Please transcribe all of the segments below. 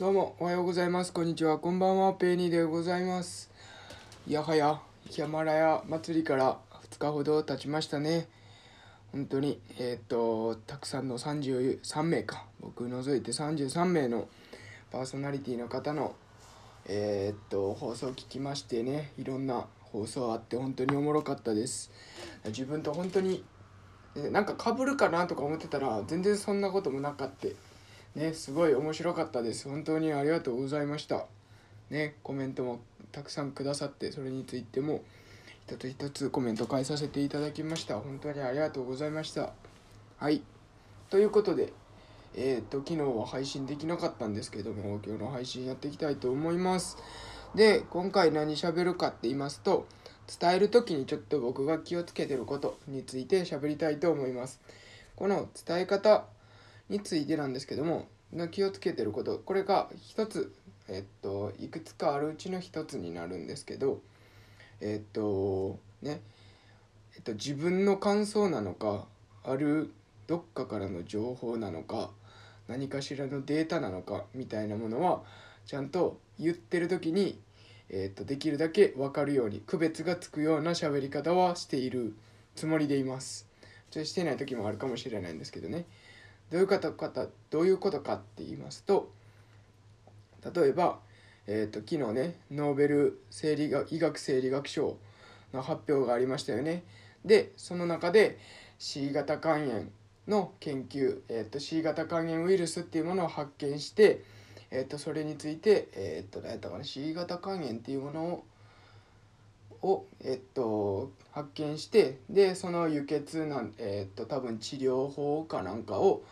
どうもおはようございます。こんにちは。こんばんは。ペーニーでございます。いやはやヒャマラヤ祭りから2日ほど経ちましたね。本当にえっ、とたくさんの33名か。僕除いて33名のパーソナリティの方のえっ、と放送を聞きましてねいろんな放送あって本当におもろかったです。自分と本当になんかかぶるかなとか思ってたら全然そんなこともなかってねすごい面白かったです。本当にありがとうございました。ねコメントもたくさんくださってそれについても一つ一つコメント返させていただきました。本当にありがとうございました。はい。ということでえっ、と昨日は配信できなかったんですけども今日の配信やっていきたいと思います。で今回何喋るかって言いますと伝える時にちょっと僕が気をつけてることについて喋りたいと思います。この伝え方についてなんですけども気をつけてることこれが一つえっといくつかあるうちの一つになるんですけどえっとねえっと自分の感想なのかあるどっかからの情報なのか何かしらのデータなのかみたいなものはちゃんと言ってる時に、えー、とできるだけ分かるように区別がつくような喋り方はしているつもりでいます。ちょしてない時もあるかもしれないんですけどね。どういうことかどういうことかって言いますと例えば、えーと、昨日ねノーベル生理学医学生理学賞の発表がありましたよね。でその中で C 型肝炎の研究、えーと、C 型肝炎ウイルスっていうものを発見して、えーと、それについて、えー、と何やったかな C 型肝炎っていうものをを、えっと、発見してでその輸血なん、えっと、多分治療法かなんかを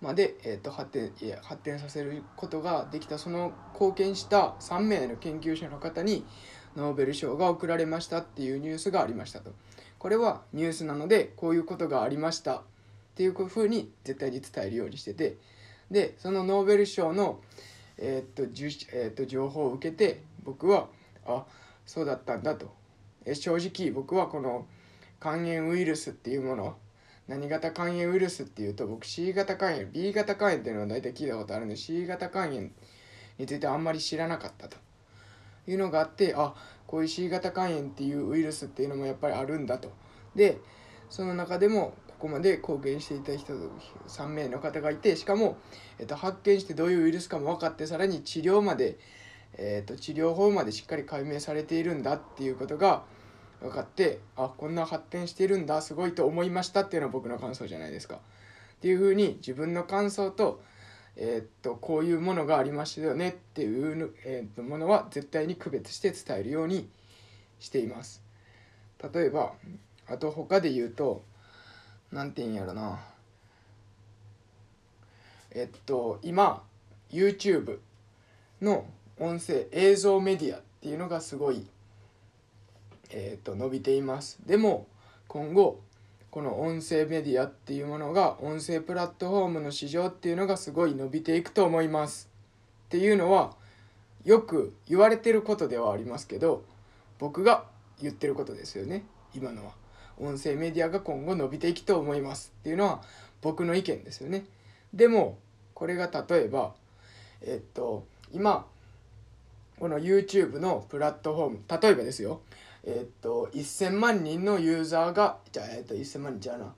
まで、えっと、発展いや発展させることができた。その貢献した3名の研究者の方にノーベル賞が贈られましたっていうニュースがありましたと。これはニュースなのでこういうことがありました。っていうふうに絶対に伝えるようにしてて。でそのノーベル賞の、えー、っとえー、っと情報を受けて僕はあそうだったんだと。正直僕はこの肝炎ウイルスっていうもの何型肝炎ウイルスっていうと僕 C 型肝炎 B 型肝炎っていうのは大体聞いたことあるんで C 型肝炎についてあんまり知らなかったと。いうのがあってあこういう C 型肝炎っていうウイルスっていうのもやっぱりあるんだと。でその中でもここまで貢献していた人3名の方がいてしかも、えっと、発見してどういうウイルスかも分かってさらに治療まで、えっと、治療法までしっかり解明されているんだっていうことが分かってあこんな発展しているんだすごいと思いましたっていうのは僕の感想じゃないですか。っていうふうに自分の感想と,、えっとこういうものがありましたよねっていう、えっとものは絶対に区別して伝えるようにしています。例えばあと他で言うと何て言うんやろなえっと今 YouTube の音声映像メディアっていうのがすごい、えっと伸びていますでも今後この音声メディアっていうものが音声プラットフォームの市場っていうのがすごい伸びていくと思いますっていうのはよく言われてることではありますけど僕が言ってることですよね今のは。音声メディアが今後伸びていくと思いますっていうのは僕の意見ですよね。でもこれが例えばえっと今この YouTube のプラットフォーム例えばですよえっと1000万人のユーザーがじゃあえっと1000万人じゃあな。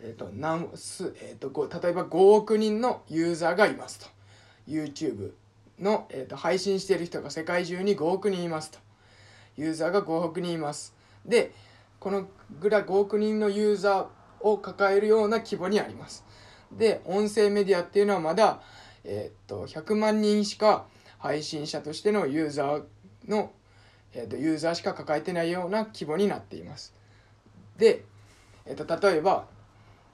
えっとすえっと例えば5億人のユーザーがいますと。YouTube の、えっと配信している人が世界中に5億人いますと。ユーザーが5億人います。でこのぐらい5億人のユーザーを抱えるような規模にあります。で、音声メディアっていうのはまだ、え、っと、100万人しか配信者としてのユーザーの、えー、と、ユーザーしか抱えてないような規模になっています。で、えー、と、例えば、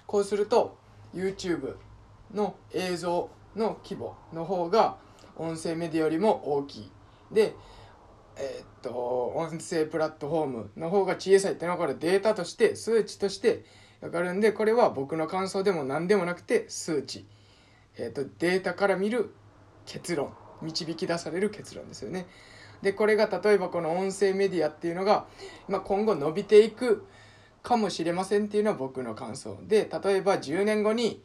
こうすると、YouTube の映像の規模の方が音声メディアよりも大きい。で、えー、っと音声プラットフォームの方が小さいっていうのはこれデータとして数値として分かるんでこれは僕の感想でも何でもなくて数値、えー、っとデータから見る結論導き出される結論ですよね。でこれが例えばこの音声メディアっていうのが、まあ、今後伸びていくかもしれませんっていうのは僕の感想で例えば10年後に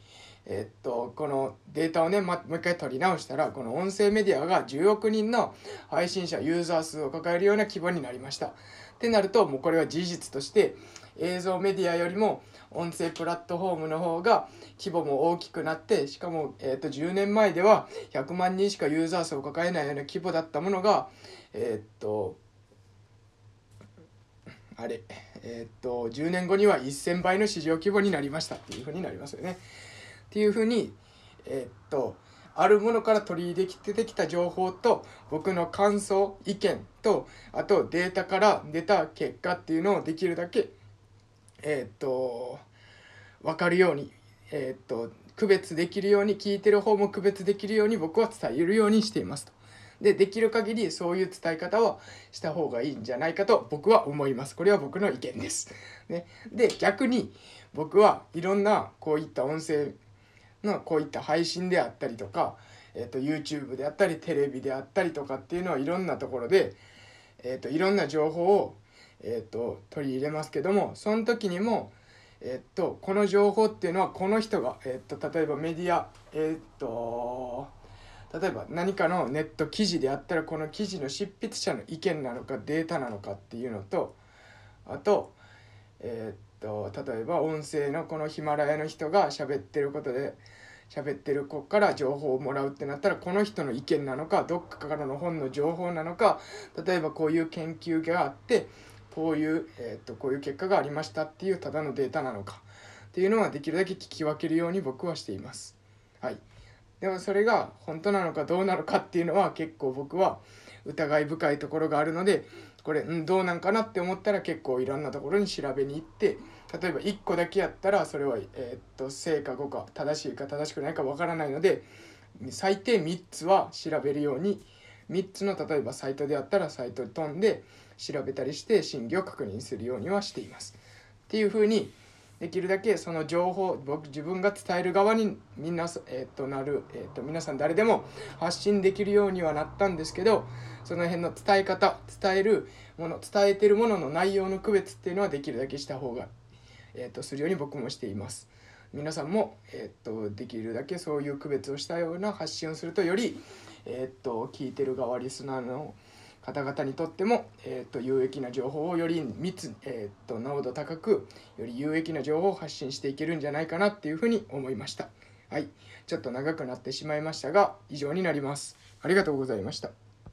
えっと、このデータをね、ま、もう一回取り直したら、この音声メディアが10億人の配信者、ユーザー数を抱えるような規模になりました。ってなると、もうこれは事実として、映像メディアよりも音声プラットフォームの方が規模も大きくなって、しかも、えっと、10年前では100万人しかユーザー数を抱えないような規模だったものが、えっと、あれ、えっと、10年後には1000倍の市場規模になりましたっていうふうになりますよね。っていうふうに、えー、っとあるものから取り入れて出てきた情報と僕の感想意見とあとデータから出た結果っていうのをできるだけえー、っと分かるようにえー、っと区別できるように聞いてる方も区別できるように僕は伝えるようにしていますと。でできる限りそういう伝え方をした方がいいんじゃないかと僕は思います。これは僕の意見です。ね、で逆に僕はいろんなこういった音声のこういった配信であったりとか、えーと、YouTube であったりテレビであったりとかっていうのはいろんなところで、えーと、いろんな情報を、えーと、取り入れますけどもその時にも、えー、とこの情報っていうのはこの人が、えー、と例えばメディアえっ、と例えば何かのネット記事であったらこの記事の執筆者の意見なのかデータなのかっていうのとあとえっ、と例えば音声のこのヒマラヤの人が喋ってることで喋ってる子から情報をもらうってなったらこの人の意見なのかどっかからの本の情報なのか例えばこういう研究があってこういう、えーと、こういう結果がありましたっていうただのデータなのかっていうのはできるだけ聞き分けるように僕はしています。はい、でもそれが本当なのかどうなのかっていうのは結構僕は疑い深いところがあるのでこれ、うん、どうなんかなって思ったら結構いろんなところに調べに行って例えば1個だけやったらそれは、えー、っと正か誤か正しいか正しくないかわからないので最低3つは調べるように3つの例えばサイトであったらサイトに飛んで調べたりして真偽を確認するようにはしています。っていうふうにできるだけその情報僕自分が伝える側にみんな、えー、となる、えー、と皆さん誰でも発信できるようにはなったんですけどその辺の伝え方伝えるもの伝えてるものの内容の区別っていうのはできるだけした方が、えー、とするように僕もしています。皆さんも、えー、とできるだけそういう区別をしたような発信をするとより、えー、と聞いてる側リスナーの方々にとっても、えー、と有益な情報をより密、えー、と濃度高くより有益な情報を発信していけるんじゃないかなっていうふうに思いました。はい、ちょっと長くなってしまいましたが以上になります。ありがとうございました。